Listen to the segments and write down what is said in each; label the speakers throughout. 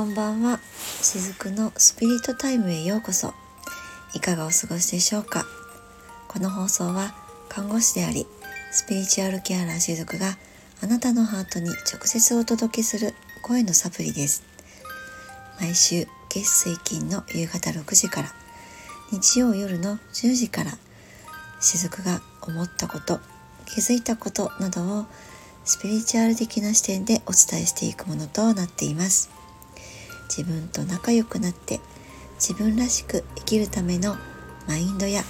Speaker 1: こんばんは。しずくのスピリットタイムへようこそ。いかがお過ごしでしょうか。この放送は看護師でありスピリチュアルケアラーしずくがあなたのハートに直接お届けする声のサプリです。毎週月水金の夕方6時から日曜夜の10時からしずくが思ったこと気づいたことなどをスピリチュアル的な視点でお伝えしていくものとなっています。自分と仲良くなって自分らしく生きるためのマインドや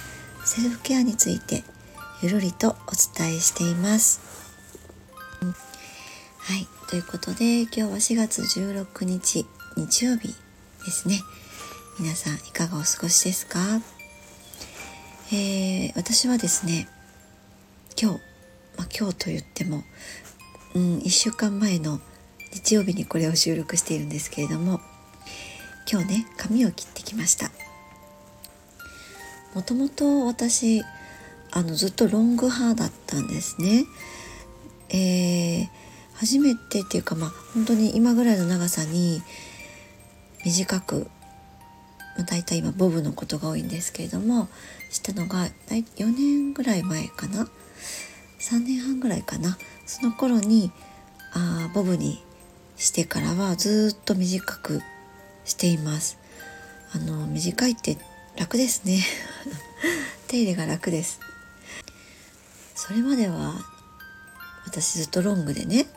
Speaker 1: セルフケアについてゆるりとお伝えしています。はいということで今日は4月16日日曜日ですね。皆さんいかがお過ごしですか？えー、私はですね今日、まあ、今日と言ってもうん、1週間前の日曜日にこれを収録しているんですけれども今日ね髪を切ってきました。もともと私あのずっとロングハーだったんですね。えー、初めてっていうかまあ本当に今ぐらいの長さに短く、まあ、大体今ボブのことが多いんですけれどもしたのが4年ぐらい前かな？3年半ぐらいかな？その頃にあボブにしてからはずっと短くしています。あの短いって楽ですね。手入れが楽です。それまでは私ずっとロングでね。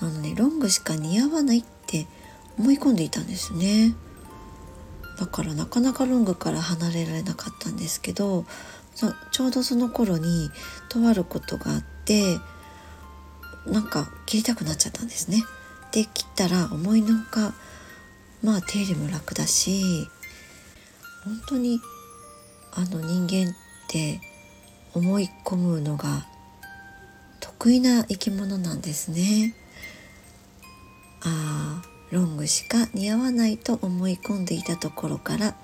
Speaker 1: あのねロングしか似合わないって思い込んでいたんですね。だからなかなかロングから離れられなかったんですけどちょうどその頃にとあることがあってなんか切りたくなっちゃったんですね。で切ったら思いのほかまあ手入れも楽だし本当にあの人間って思い込むのが得意な生き物なんですね。ああロングしか似合わないと思い込んでいたところから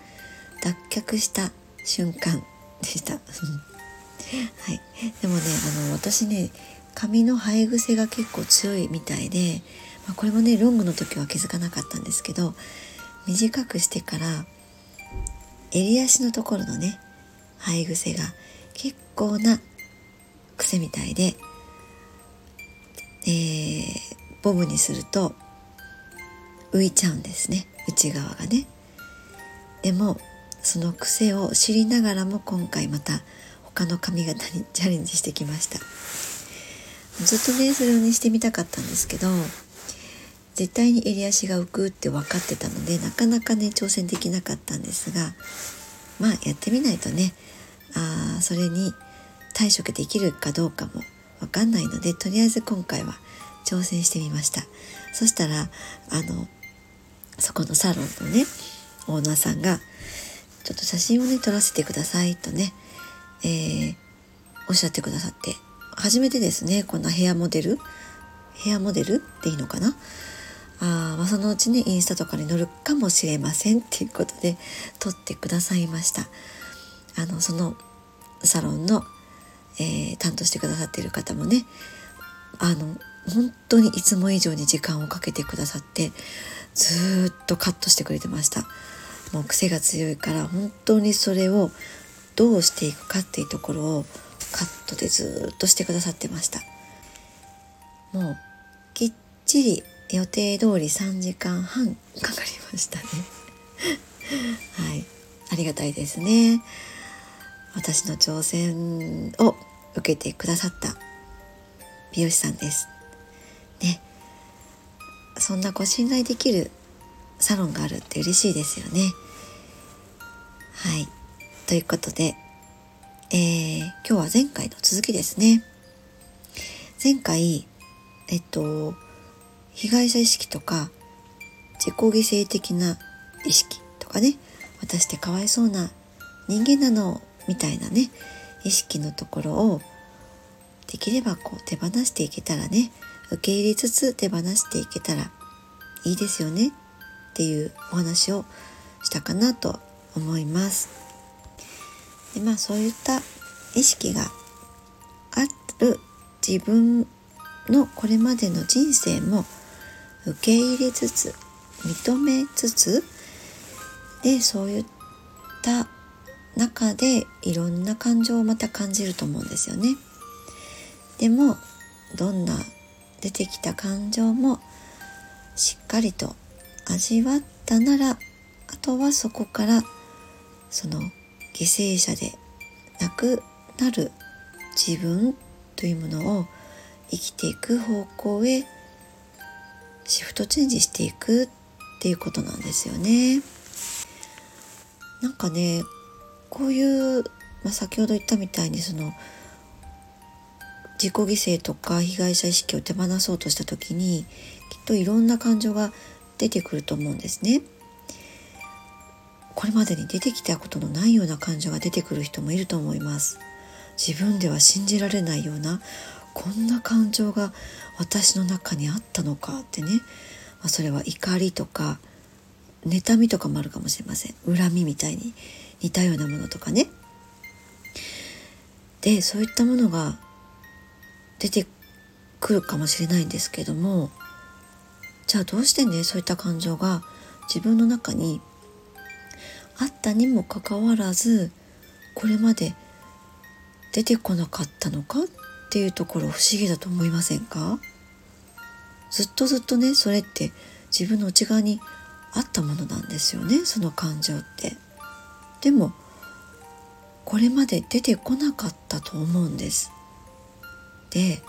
Speaker 1: 脱却した瞬間でした。はい、でもねあの私ね髪の生え癖が結構強いみたいで、まあ、これもねロングの時は気づかなかったんですけど短くしてから襟足のところのね生え癖が結構な癖みたいで、えー、ボブにすると浮いちゃうんですね内側がね。でもその癖を知りながらも今回また他の髪型にチャレンジしてきました。ずっとねそれをねしてみたかったんですけど絶対に襟足が浮くって分かってたのでなかなかね挑戦できなかったんですがまあやってみないとねあそれに対処できるかどうかも分かんないのでとりあえず今回は挑戦してみました。そしたらあのそこのサロンのねオーナーさんがちょっと写真をね撮らせてくださいとね、えー、おっしゃってくださって初めてですねこんなヘアモデル？ヘアモデルっていいのかな？あまあ、そのうちねインスタとかに載るかもしれませんっていうことで撮ってくださいました。あのそのサロンの、えー、担当してくださっている方もねあの本当にいつも以上に時間をかけてくださってずっとカットしてくれてました。もう癖が強いから本当にそれをどうしていくかっていうところをカットでずっとしてくださってました。もうきっちり予定通り3時間半かかりましたね。はい。ありがたいですね。私の挑戦を受けてくださった美容師さんです。ね。そんなご信頼できるサロンがあるって嬉しいですよね。はい。ということでえー、今日は前回の続きですね。前回、えっと、被害者意識とか、自己犠牲的な意識とかね、私ってかわいそうな人間なの、みたいなね、意識のところを、できればこう手放していけたらね、受け入れつつ手放していけたらいいですよねっていうお話をしたかなと思います。でまあそういった意識がある自分のこれまでの人生も受け入れつつ認めつつでそういった中でいろんな感情をまた感じると思うんですよね。でもどんな出てきた感情もしっかりと味わったならあとはそこからその犠牲者でなくなる自分というものを生きていく方向へシフトチェンジしていくっていうことなんですよね。なんかねこういう、まあ、先ほど言ったみたいにその自己犠牲とか被害者意識を手放そうとした時にきっといろんな感情が出てくると思うんですね。これまでに出てきたことのないような感情が出てくる人もいると思います。自分では信じられないようなこんな感情が私の中にあったのかってね、まあ、それは怒りとか妬みとかもあるかもしれません。恨みみたいに似たようなものとかね。でそういったものが出てくるかもしれないんですけどもじゃあどうしてねそういった感情が自分の中にあったにもかかわらずこれまで出てこなかったのかっっていうところ不思議だと思いませんか？ずっとずっとねそれって自分の内側にあったものなんですよねその感情って。でもこれまで出てこなかったと思うんです。で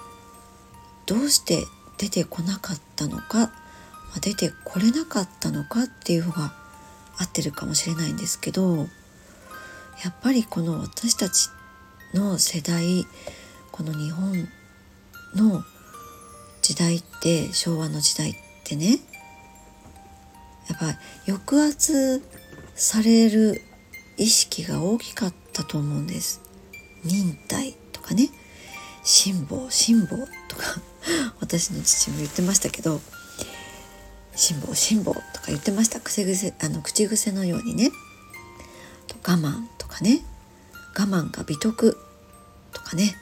Speaker 1: どうして出てこなかったのか出てこれなかったのかっていうのが合ってるかもしれないんですけどやっぱりこの私たちの世代この日本の時代って昭和の時代ってねやっぱ抑圧される意識が大きかったと思うんです。忍耐とかね。辛抱辛抱とか。私の父も言ってましたけど辛抱辛抱とか言ってました。癖癖あの口癖のようにね。我慢とかね。我慢が美徳とかね。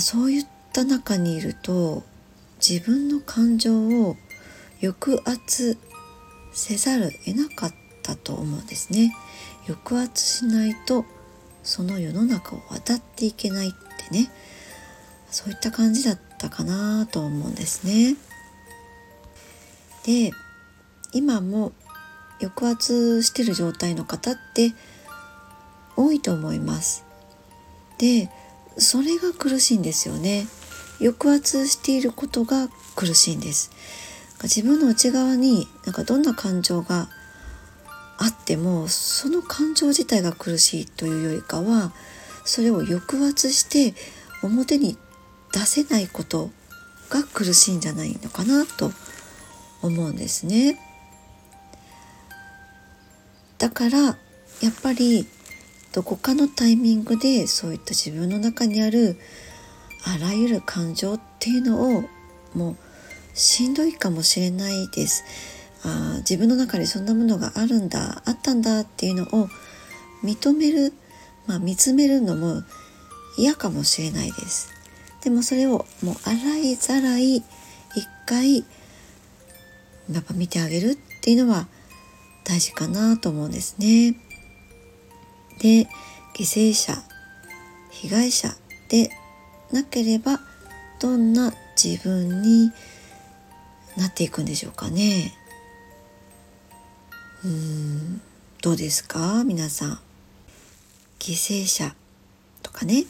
Speaker 1: そういった中にいると自分の感情を抑圧せざる得なかったと思うんですね。抑圧しないとその世の中を渡っていけないってね。そういった感じだったかなと思うんですね。で今も抑圧してる状態の方って多いと思います。でそれが苦しいんですよね抑圧していることが苦しいんです自分の内側になんかどんな感情があってもその感情自体が苦しいというよりかはそれを抑圧して表に出せないことが苦しいんじゃないのかなと思うんですね。だからやっぱりどこかのタイミングでそういった自分の中にあるあらゆる感情っていうのをもうしんどいかもしれないです。あ自分の中にそんなものがあるんだあったんだっていうのを認める、まあ、見つめるのも嫌かもしれないです。でもそれをもう洗いざらい一回やっぱ見てあげるっていうのは大事かなと思うんですね。で犠牲者被害者でなければどんな自分になっていくんでしょうかね。うんどうですか？皆さん。犠牲者とかね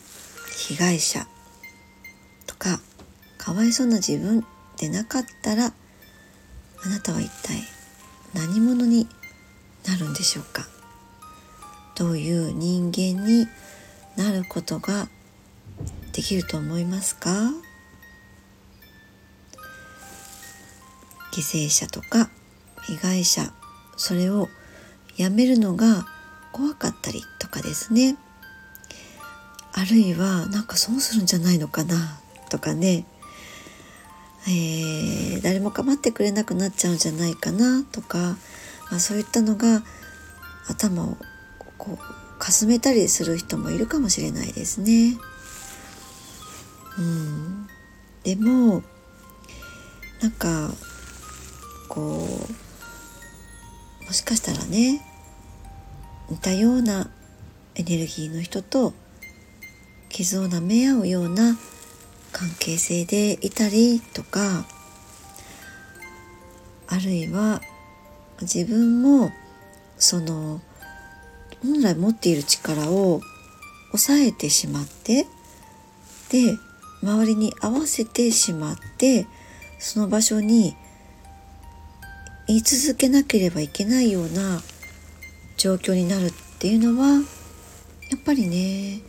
Speaker 1: 被害者とかかわいそうな自分でなかったらあなたは一体何者になるんでしょうか？どういう人間になることができると思いますか？犠牲者とか被害者それをやめるのが怖かったりとかですね。あるいはなんか損するんじゃないのかな？とかね、えー、誰も構ってくれなくなっちゃうんじゃないかな？とか、まあ、そういったのが頭をこうかすめたりする人もいるかもしれないですね。うん、でもなんかこうもしかしたらね似たようなエネルギーの人と傷を舐め合うような関係性でいたりとかあるいは自分もその本来持っている力を抑えてしまってで周りに合わせてしまってその場所に言い続けなければいけないような状況になるっていうのはやっぱりね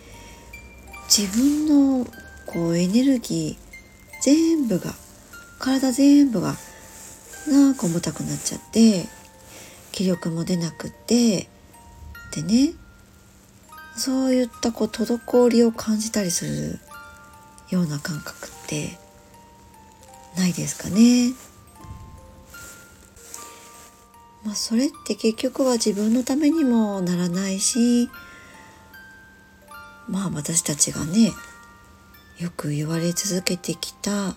Speaker 1: 自分のこうエネルギー全部が体全部がなんか重たくなっちゃって気力も出なくってでねそういったこう滞りを感じたりするような感覚ってないですかね。まあ、それって結局は自分のためにもならないしまあ私たちがねよく言われ続けてきた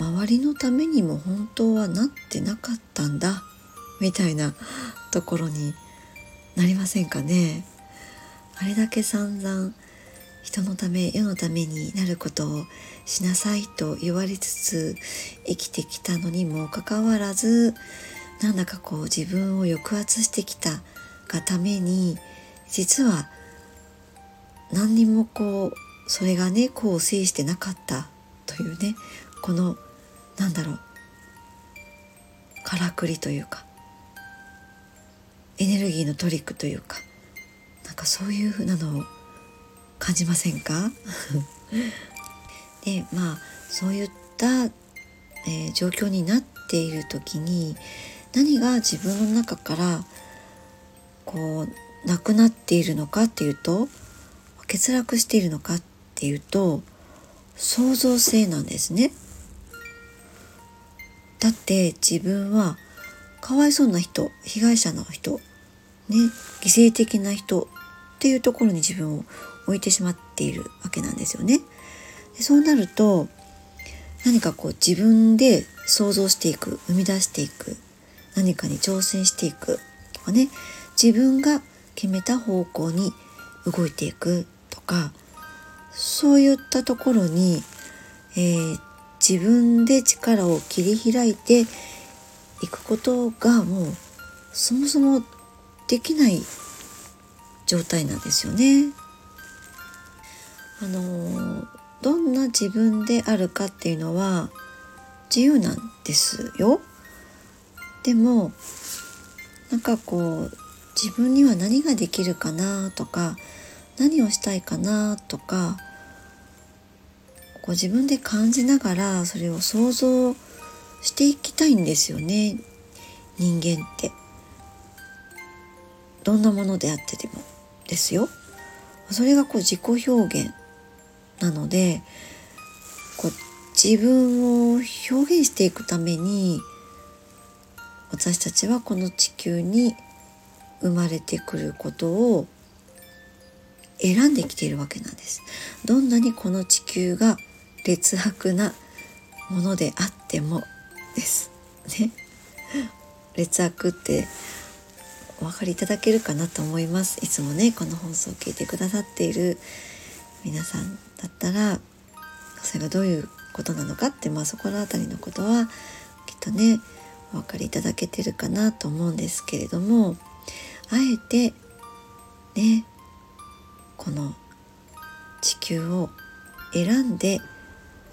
Speaker 1: 周りのためにも本当はなってなかったんだみたいなところになりませんかね？あれだけ散々人のため世のためになることをしなさいと言われつつ生きてきたのにもかかわらずなんだかこう自分を抑圧してきたがために実は何にもこうそれがねこう制してなかったというねこのなんだろうからくりというかエネルギーのトリックというかなんかそういうふうなのを感じませんか？でまあそういった、えー、状況になっている時に何が自分の中からこうなくなっているのかっていうと欠落しているのかっていうと創造性なんですね。だって自分はかわいそうな人被害者の人ね犠牲的な人っていうところに自分を置いてしまっているわけなんですよね。でそうなると何かこう自分で想像していく生み出していく何かに挑戦していくとかね自分が決めた方向に動いていくとかそういったところに、えー、自分で力を切り開いていくことがもうそもそもできない状態なんですよね。あの、どんな自分であるかっていうのは自由なんですよ。でもなんかこう自分には何ができるかなとか何をしたいかなとかこう自分で感じながらそれを想像してしていきたいんですよね。人間って。どんなものであってでも。ですよ。それがこう自己表現なのでこう自分を表現していくために私たちはこの地球に生まれてくることを選んできているわけなんです。どんなにこの地球が劣悪なものであってもです。ね。劣悪ってお分かりいただけるかなと思います。いつもね、この放送を聞いてくださっている皆さんだったら、それがどういうことなのかって、まあそこの辺りのことはきっとね、お分かりいただけてるかなと思うんですけれどもあえてねこの地球を選んで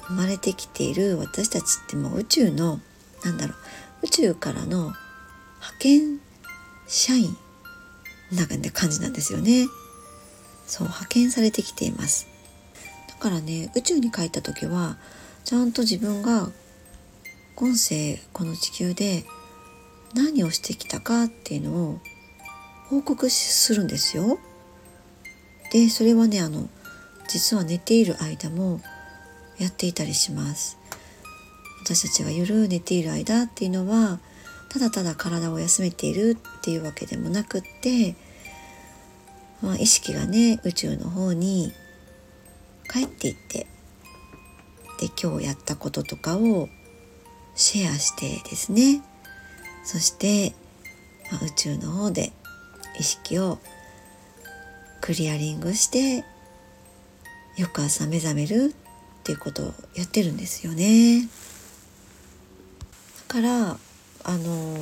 Speaker 1: 生まれてきている私たちってもう宇宙のなんだろう宇宙からの派遣社員な感じなんですよねそう派遣されてきていますだからね宇宙に帰った時はちゃんと自分が今世この地球で何をしてきたかっていうのを報告するんですよ。でそれはねあの実は寝ている間もやっていたりします。私たちが夜寝ている間っていうのはただただ体を休めているっていうわけでもなくって、まあ、意識がね宇宙の方に帰っていってで今日やったこととかをシェアしてですねそして、まあ、宇宙の方で意識をクリアリングして翌朝目覚めるっていうことをやってるんですよね。からあの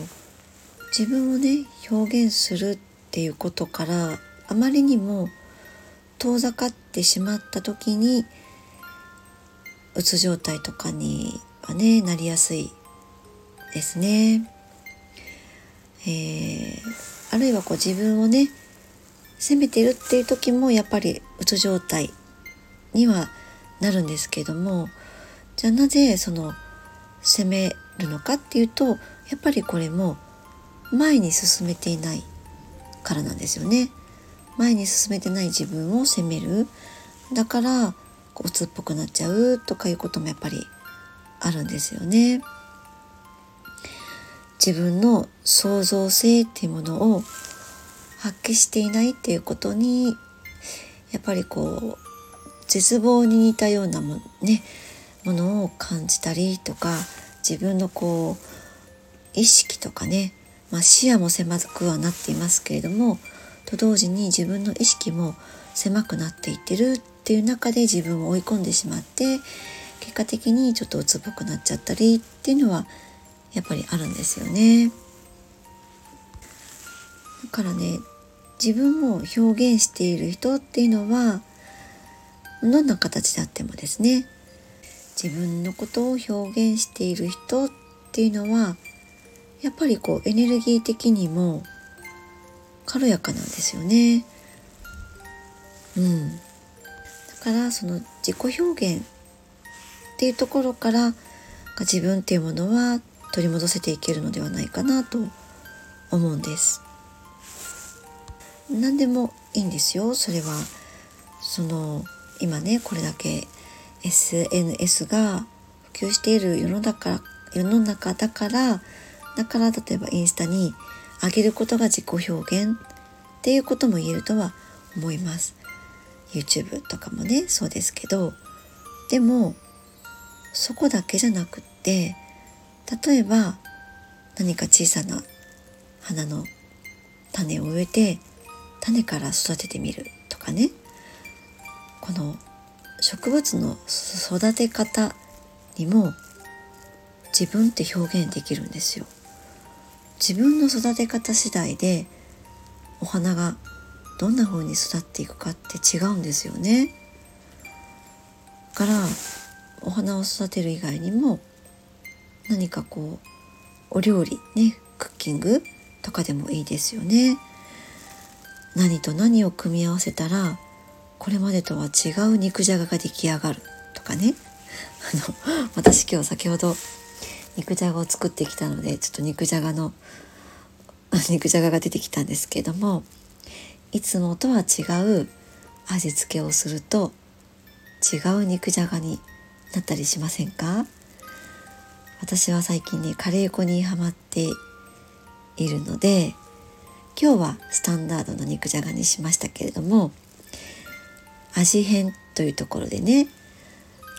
Speaker 1: 自分をね表現するっていうことからあまりにも遠ざかってしまった時にうつ状態とかにはねなりやすいですね。えー、あるいはこう自分をね責めてるっていう時もやっぱりうつ状態にはなるんですけどもじゃあなぜその責めるのかっていうとやっぱりこれも前に進めていないからなんですよね。前に進めてない自分を責めるだからうつっぽくなっちゃうとかいうこともやっぱりあるんですよね。自分の創造性っていうものを発揮していないっていうことにやっぱりこう絶望に似たようなも,、ね、ものを感じたりとか自分のこう意識とかね、まあ、視野も狭くはなっていますけれどもと同時に自分の意識も狭くなっていってるっていう中で自分を追い込んでしまって結果的にちょっとうつぼくなっちゃったりっていうのはやっぱりあるんですよね。だからね自分を表現している人っていうのはどんな形であってもですね自分のことを表現している人っていうのはやっぱりこうエネルギー的にも軽やかなんですよね。うん、だからその自己表現っていうところから自分っていうものは取り戻せていけるのではないかなと思うんです。何でもいいんですよそれはその今ねこれだけ SNS が普及している世の中世の中だからだから例えばインスタに上げることが自己表現っていうことも言えるとは思います。YouTube とかもねそうですけどでもそこだけじゃなくって例えば何か小さな花の種を植えて種から育ててみるとかね。この植物の育て方にも自分って表現できるんですよ。自分の育て方次第でお花がどんな風に育っていくかって違うんですよね。からお花を育てる以外にも何かこうお料理ねクッキングとかでもいいですよね。何と何を組み合わせたらこれまでとは違う肉じゃがが出来上がるとかね。あの私今日先ほど肉じゃがを作ってきたのでちょっと肉じゃがの 肉じゃがが出てきたんですけどもいつもとは違う味付けをすると違う肉じゃがになったりしませんか？私は最近ねカレー粉にはまっているので今日はスタンダードな肉じゃがにしましたけれども味変というところでね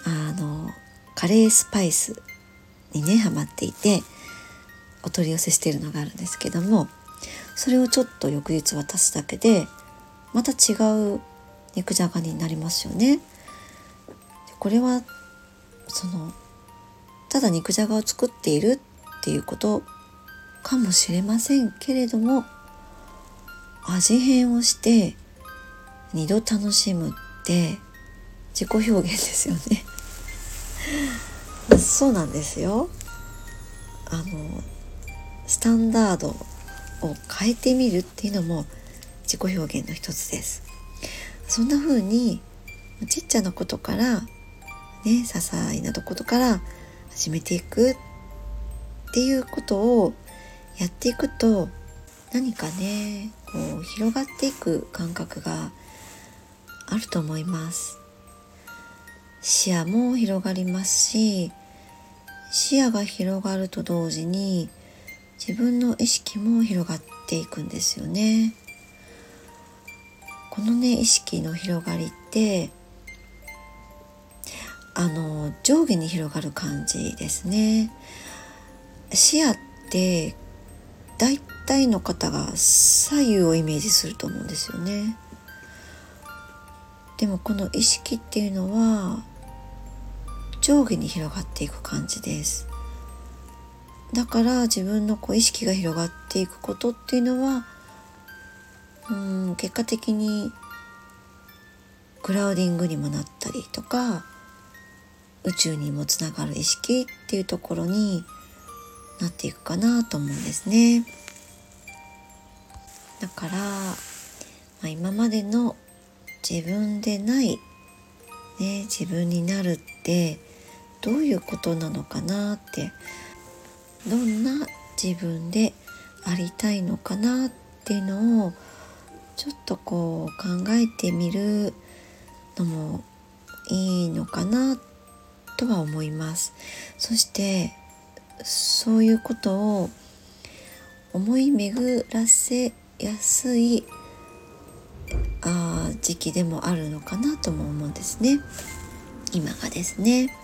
Speaker 1: あのカレースパイスにねハマっていてお取り寄せしてるのがあるんですけどもそれをちょっと翌日渡すだけでまた違う肉じゃがになりますよね。これはそのただ肉じゃがを作っているっていうことかもしれませんけれども味変をして2度楽しむって自己表現ですよね。そうなんですよ。あのスタンダードを変えてみるっていうのも自己表現の一つです。そんな風にちっちゃなことからね些細なとことから始めていくっていうことをやっていくと何かねこう広がっていく感覚があると思います。視野も広がりますし視野が広がると同時に自分の意識も広がっていくんですよね。このね意識の広がりってあの上下に広がる感じですね。視野って大体の方が左右をイメージすると思うんですよね。でもこの意識っていうのは上下に広がっていく感じですだから自分のこう意識が広がっていくことっていうのはうん結果的にクラウディングにもなったりとか宇宙にもつながる意識っていうところになっていくかなと思うんですね。だから、まあ、今までの自分でない、ね、自分になるってどういうことなのかなってどんな自分でありたいのかなっていうのをちょっとこう考えてみるのもいいのかなとは思います。そしてそういうことを思い巡らせやすいあ時期でもあるのかなとも思うんですね今がですね。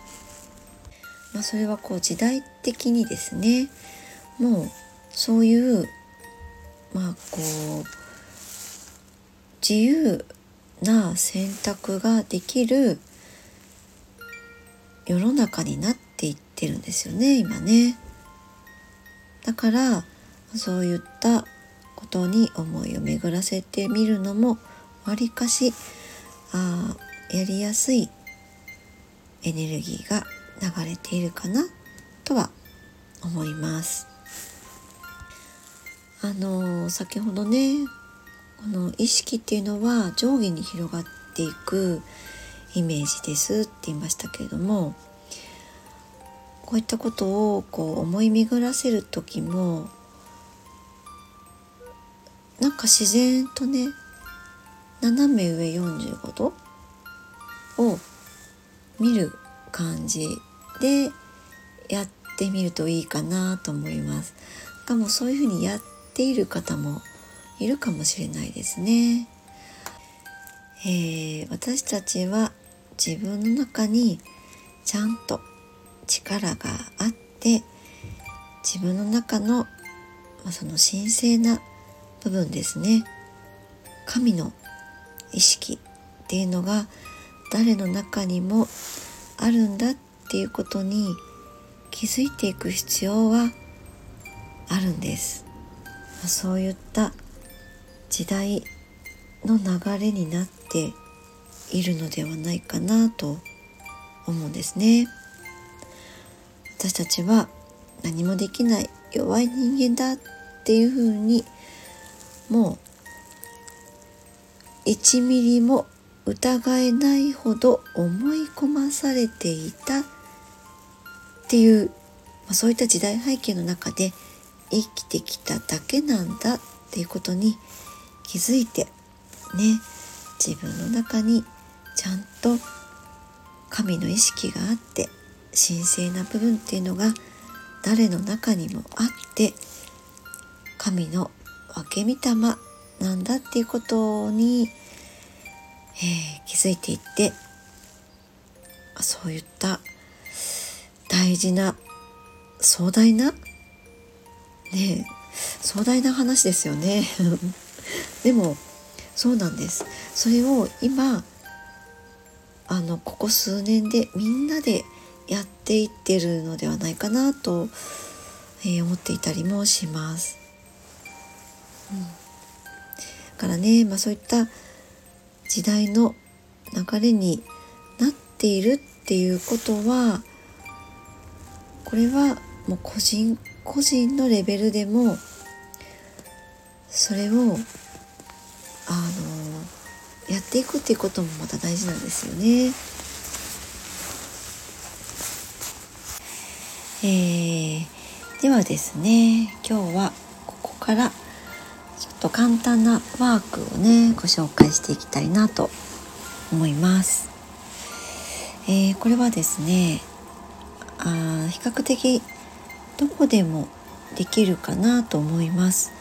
Speaker 1: まあ、それはこう時代的にですねもうそういうまあこう自由な選択ができる世の中になっていってるんですよね今ね。だからそういったことに思いを巡らせてみるのもわりかしあやりやすいエネルギーが流れているかなとは思います。あの先ほどねこの意識っていうのは上下に広がっていくイメージですって言いましたけれどもこういったことをこう思い巡らせる時もなんか自然とね斜め上45度を見る感じでやってみるといいかなと思います。かもそういうふうにやっている方もいるかもしれないですね。えー、私たちは自分の中にちゃんと力があって自分の中の、その神聖な部分ですね神の意識っていうのが誰の中にもあるんだっていうことに気づいていく必要はあるんです。そういった時代の流れになっているのではないかなと思うんですね。私たちは何もできない弱い人間だっていうふうにもう1ミリも疑えないほど思い込まされていたっていう、まあ、そういった時代背景の中で生きてきただけなんだっていうことに気づいてね自分の中にちゃんと神の意識があって神聖な部分っていうのが誰の中にもあって神の分け御霊なんだっていうことにえー、気づいていってそういった大事な壮大なね壮大な話ですよね。でもそうなんです。それを今あのここ数年でみんなでやっていってるのではないかなと、えー、思っていたりもします。うん、からね、まあ、そういった時代の流れになっているっていうことはこれはもう個人個人のレベルでもそれをあのやっていくっていうこともまた大事なんですよね。えー、ではですね今日はここからと簡単なワークをねご紹介していきたいなと思います。えー、これはですねあ比較的どこでもできるかなと思います。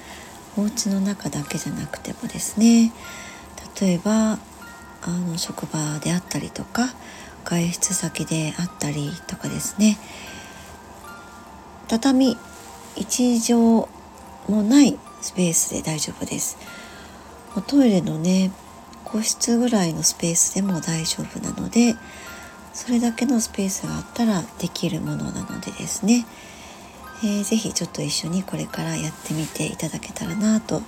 Speaker 1: お家の中だけじゃなくてもですね例えばあの職場であったりとか外出先であったりとかですね畳1畳もないスペースで大丈夫です。トイレのね個室ぐらいのスペースでも大丈夫なのでそれだけのスペースがあったらできるものなのでですね、えー、ぜちょっと一緒にこれからやってみていただけたらなと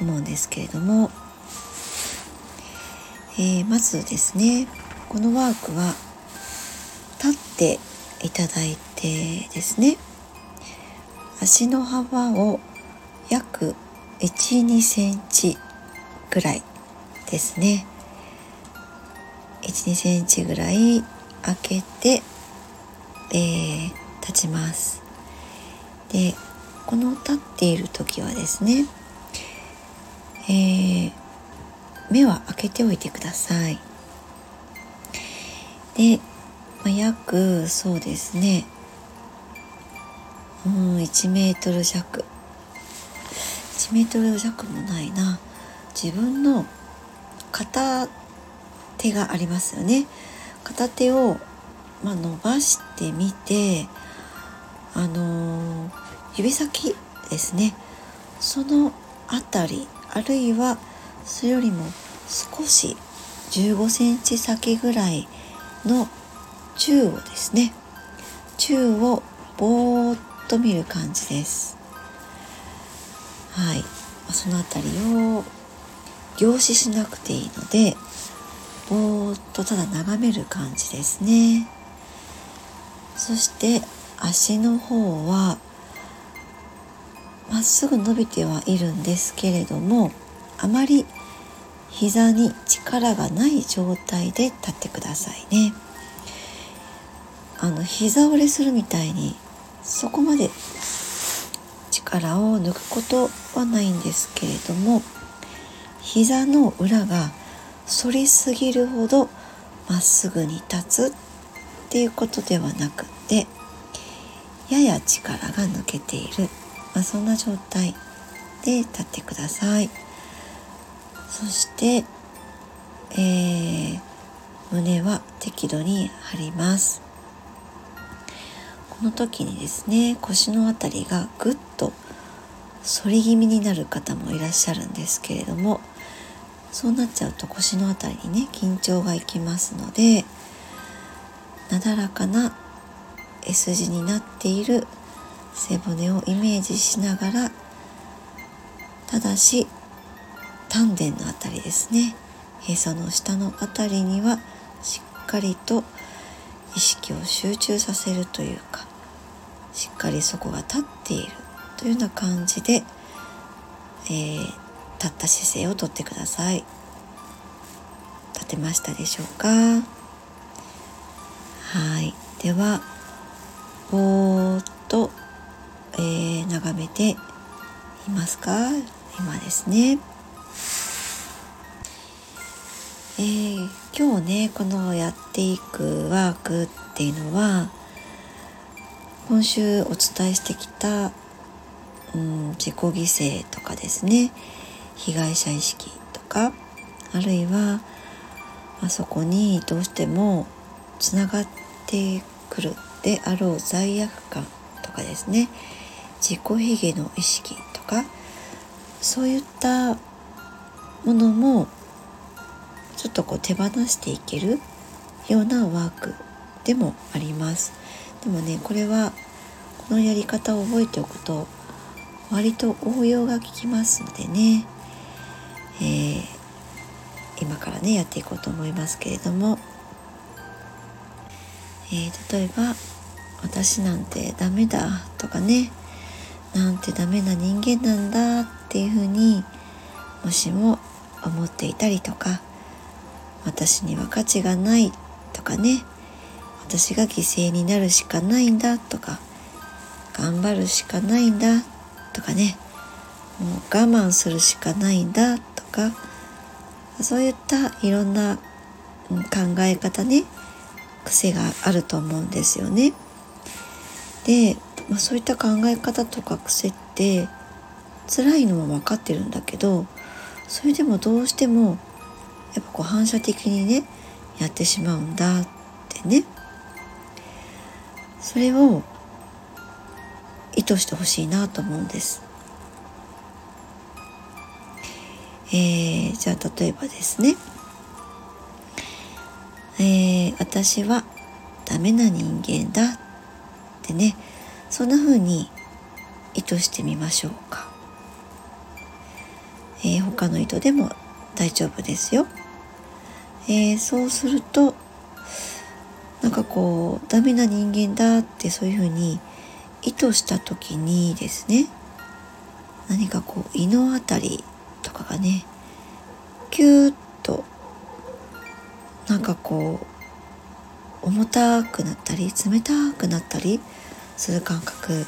Speaker 1: 思うんですけれども、えー、まずですねこのワークは立っていただいてですね。足の幅を約12センチぐらいですね。12センチぐらい開けて、えー、立ちます。でこの立っている時はですね、えー、目は開けておいてください。で、まあ、約そうですね。うん1メートル弱。1メートル弱もないな。自分の片手がありますよね。片手を、まあ、伸ばしてみてあのー、指先ですね。その辺りあるいはそれよりも少し15センチ先ぐらいの宙をですね。宙をぼーっと見る感じです。はい。その辺りを凝視しなくていいのでぼーっとただ眺める感じですね。そして足の方はまっすぐ伸びてはいるんですけれどもあまり膝に力がない状態で立ってくださいね。あの膝折れするみたいにそこまで力を抜くことはないんですけれども膝の裏が反りすぎるほどまっすぐに立つっていうことではなくてやや力が抜けている、まあ、そんな状態で立ってください。そして、えー、胸は適度に張ります。この時にですね腰の辺りがぐっ反り気味になる方もいらっしゃるんですけれどもそうなっちゃうと腰の辺りにね緊張がいきますのでなだらかな S 字になっている背骨をイメージしながらただし丹田の辺りですねへその下の辺りにはしっかりと意識を集中させるというかしっかりそこが立っている。というような感じで、えー、立った姿勢をとってください。立てましたでしょうか？はい。ではぼーっと、えー、眺めていますか？今ですね。えー、今日ねこのやっていくワークっていうのは今週お伝えしてきた、うん、自己犠牲とかですね。被害者意識とかあるいはあそこにどうしてもつながってくるであろう罪悪感とかですね。自己卑下の意識とかそういったものもちょっとこう手放していけるようなワークでもあります。でもねこれはこのやり方を覚えておくと割と応用が効きますのでね。えー、今からねやっていこうと思いますけれども、えー、例えば「私なんてダメだ」とかね「なんてダメな人間なんだ」っていうふうにもしも思っていたりとか「私には価値がない」とかね「私が犠牲になるしかないんだ」とか「頑張るしかないんだ」とかね。もう我慢するしかないんだとか。そういったいろんな考え方ね。癖があると思うんですよね。で、まあ、そういった考え方とか癖って辛いのも分かってるんだけどそれでもどうしてもやっぱこう反射的にねやってしまうんだってね。それを意図してほしいなと思うんです。えー、じゃあ例えばですね、えー、私はダメな人間だってね。そんな風に意図してみましょうか、えー、他の意図でも大丈夫ですよ、えー、そうするとなんかこうダメな人間だってそういう風に意図した時にですね何かこう胃の辺りとかがねキューッとなんかこう重たくなったり冷たくなったりする感覚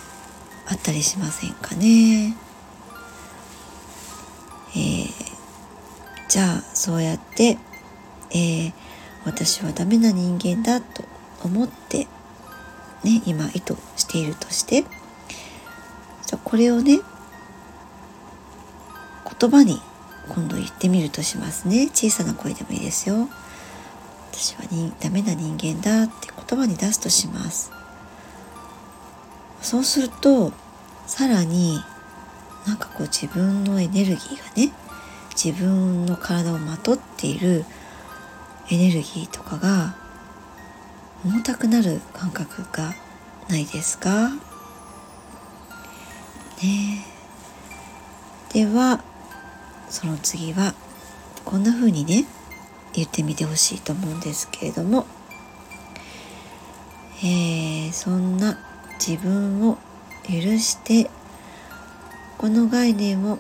Speaker 1: あったりしませんかね。えー、じゃあそうやって、えー、私はダメな人間だと思ってね今意図ているとしてじゃこれをね言葉に今度言ってみるとしますね。小さな声でもいいですよ。私はにダメな人間だって言葉に出すとします。そうするとさらになんかこう自分のエネルギーがね自分の体をまとっているエネルギーとかが重たくなる感覚がないですか？ねではその次はこんな風にね言ってみてほしいと思うんですけれども、えー、そんな自分を許してこの概念を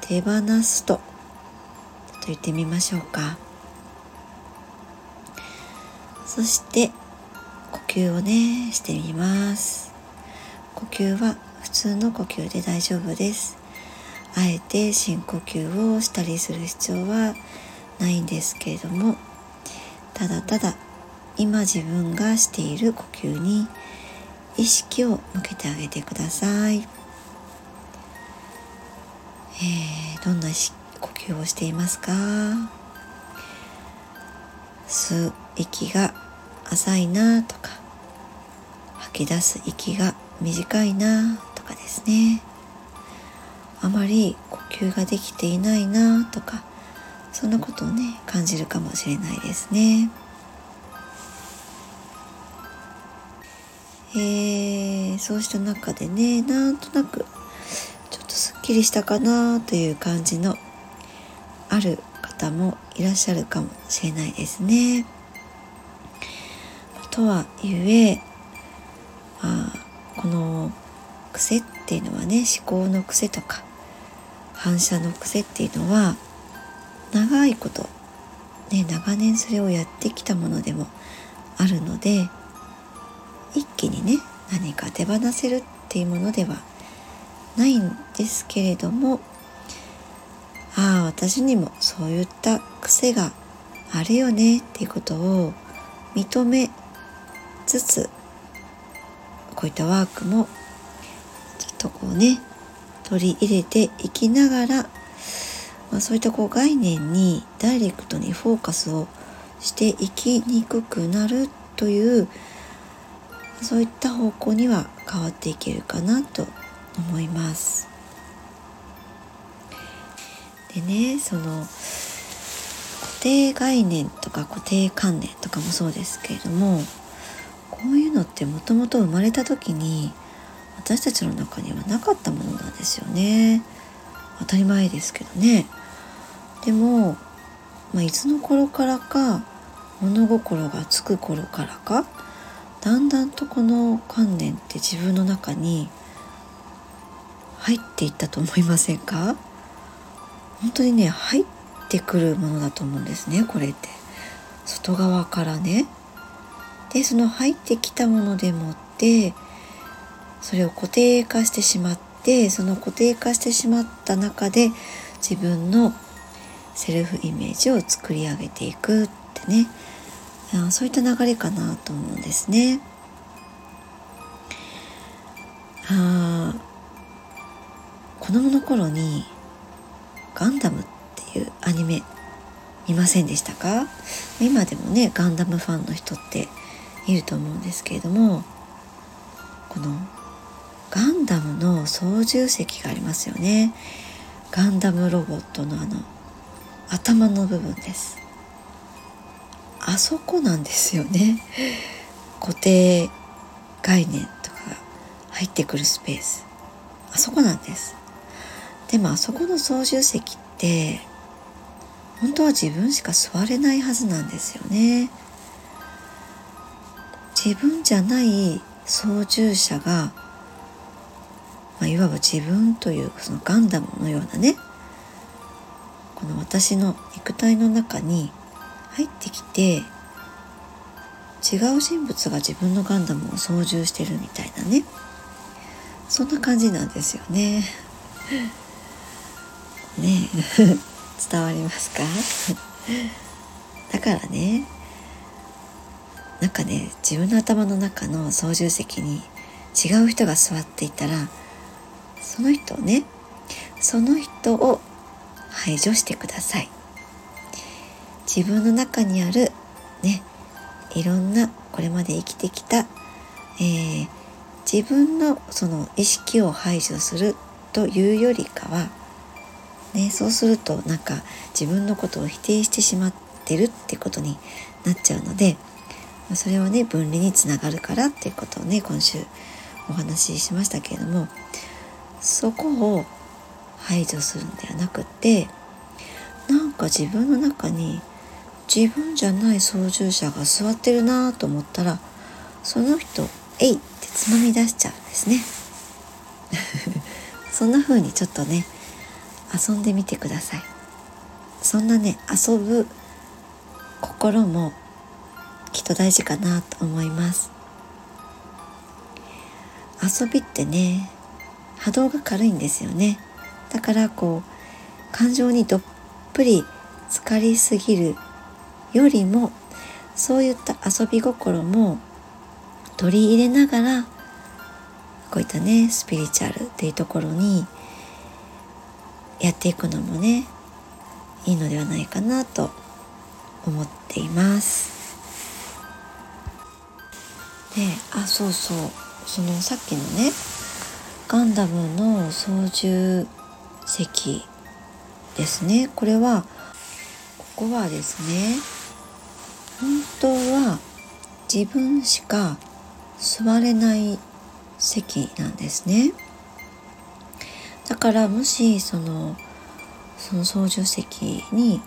Speaker 1: 手放すとと言ってみましょうか。そして吸をねしてみます。呼吸は普通の呼吸で大丈夫です。あえて深呼吸をしたりする必要はないんですけれどもただただ今自分がしている呼吸に意識を向けてあげてください、えー、どんな呼吸をしていますか？吸う息が浅いなとかき出す息が短いなとかですねあまり呼吸ができていないなとかそんなことをね感じるかもしれないですね。えー、そうした中でねなんとなくちょっとすっきりしたかなという感じのある方もいらっしゃるかもしれないですね。とはいえ、まあ、この癖っていうのはね思考の癖とか反射の癖っていうのは長いこと、ね、長年それをやってきたものでもあるので一気にね何か手放せるっていうものではないんですけれどもああ私にもそういった癖があるよねっていうことを認めつつこういったワークもちょっとこうね取り入れていきながら、まあ、そういったこう概念にダイレクトにフォーカスをしていきにくくなるというそういった方向には変わっていけるかなと思います。でねその固定概念とか固定観念とかもそうですけれどもこういうのってもともと生まれた時に私たちの中にはなかったものなんですよね。当たり前ですけどね。でも、まあ、いつの頃からか物心がつく頃からかだんだんとこの観念って自分の中に入っていったと思いませんか？本当にね入ってくるものだと思うんですねこれって。外側からね。でその入ってきたものでもってそれを固定化してしまってその固定化してしまった中で自分のセルフイメージを作り上げていくってねそういった流れかなと思うんですね。あ子供の頃にガンダムっていうアニメ見ませんでしたか？今でもねガンダムファンの人っていると思うんですけれどもこのガンダムの操縦席がありますよね。ガンダムロボットのあの頭の部分です。あそこなんですよね。固定概念とかが入ってくるスペース。あそこなんです。でもあそこの操縦席って本当は自分しか座れないはずなんですよね。自分じゃない操縦者が、まあ、いわば自分というそのガンダムのようなねこの私の肉体の中に入ってきて違う人物が自分のガンダムを操縦してるみたいなねそんな感じなんですよね。ね 伝わりますか？だからねなんかね自分の頭の中の操縦席に違う人が座っていたらその人をねその人を排除してください。自分の中にあるねいろんなこれまで生きてきた、えー、自分のその意識を排除するというよりかは、ね、そうするとなんか自分のことを否定してしまってるってことになっちゃうのでそれはね分離につながるからっていうことをね今週お話ししましたけれどもそこを排除するんではなくってなんか自分の中に自分じゃない操縦者が座ってるなと思ったらその人「えい!」ってつまみ出しちゃうんですね そんな風にちょっとね遊んでみてくださいそんなね遊ぶ心もきっと大事かなと思います遊びってね波動が軽いんですよねだからこう感情にどっぷり浸かりすぎるよりもそういった遊び心も取り入れながらこういったねスピリチュアルっていうところにやっていくのもねいいのではないかなと思っています。であそうそう。そのさっきのねガンダムの操縦席ですね。これはここはですね本当は自分しか座れない席なんですね。だからもしそのその操縦席に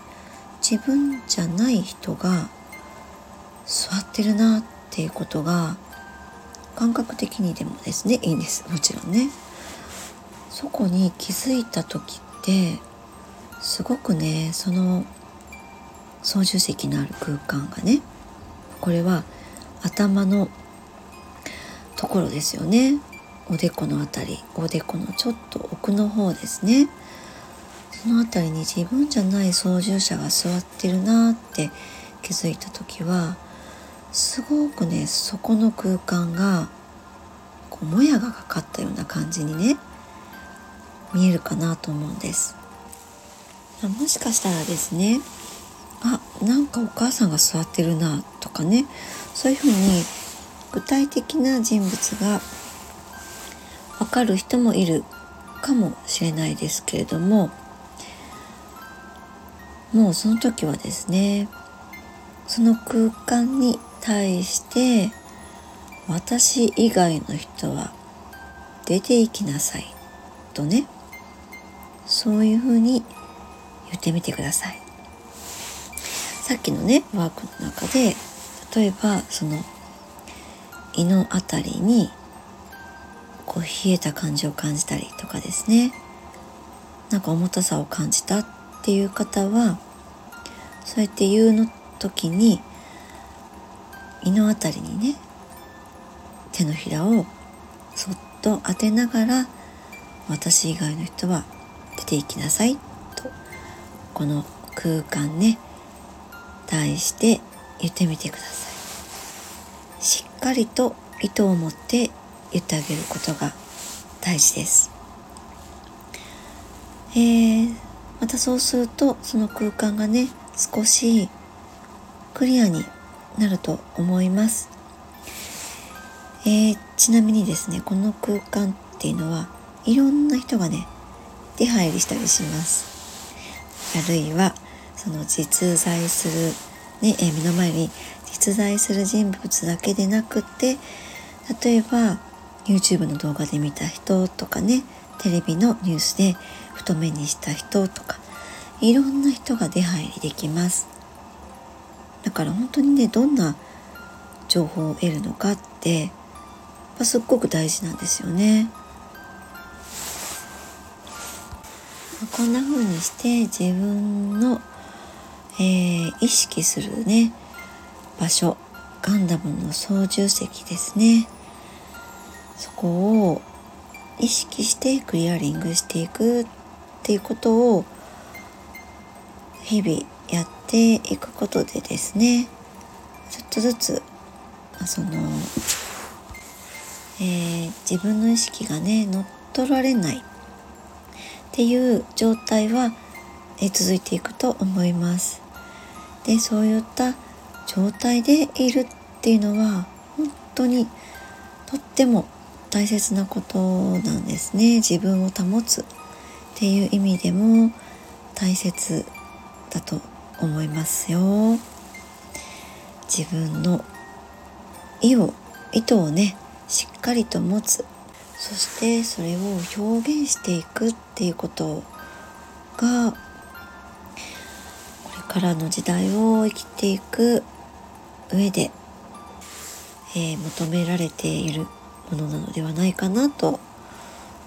Speaker 1: 自分じゃない人が座ってるなっていうことが感覚的にでもですねいいんです。もちろんね。そこに気づいた時ってすごくねその操縦席のある空間がねこれは頭のところですよね。おでこの辺りおでこのちょっと奥の方ですね。その辺りに自分じゃない操縦者が座ってるなって気づいた時はすごくねそこの空間がこうもやがかかったような感じにね見えるかなと思うんです。もしかしたらですねあなんかお母さんが座ってるなとかねそういうふうに具体的な人物がわかる人もいるかもしれないですけれどももうその時はですねその空間に対して私以外の人は出て行きなさいとねそういうふうに言ってみてください。さっきのねワークの中で例えばその胃の辺りにこう冷えた感じを感じたりとかですね。なんか重たさを感じたっていう方はそうやって言うの時に胃の辺りにね手のひらをそっと当てながら私以外の人は出ていきなさいとこの空間ね題して言ってみてください。しっかりと意図を持って言ってあげることが大事です。えー、またそうするとその空間がね少しクリアになると思います。えー、ちなみにですねこの空間っていうのはいろんな人がね出入りしたりしますあるいはその実在する、ねえ目の前に実在する人物だけでなくて例えば YouTube の動画で見た人とかねテレビのニュースで太目にした人とかいろんな人が出入りできますだから本当にねどんな情報を得るのかってすっごく大事なんですよね。こんな風にして自分の、えー、意識するね場所ガンダムの操縦席ですねそこを意識してクリアリングしていくっていうことを日々ていくことでですねちょっとずつその、えー、自分の意識がね乗っ取られないっていう状態は、え続いていくと思います。でそういった状態でいるっていうのは本当にとっても大切なことなんですね自分を保つっていう意味でも大切だと思いますよ自分の意を意図をねしっかりと持つそしてそれを表現していくっていうことがこれからの時代を生きていく上で、えー、求められているものなのではないかなと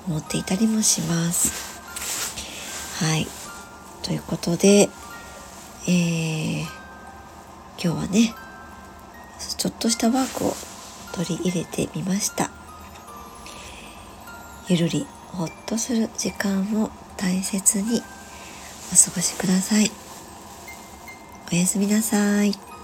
Speaker 1: 思っていたりもします。はい。ということで、えー、今日はね、ちょっとしたワークを取り入れてみました。ゆるりほっとする時間を大切にお過ごしください。おやすみなさい。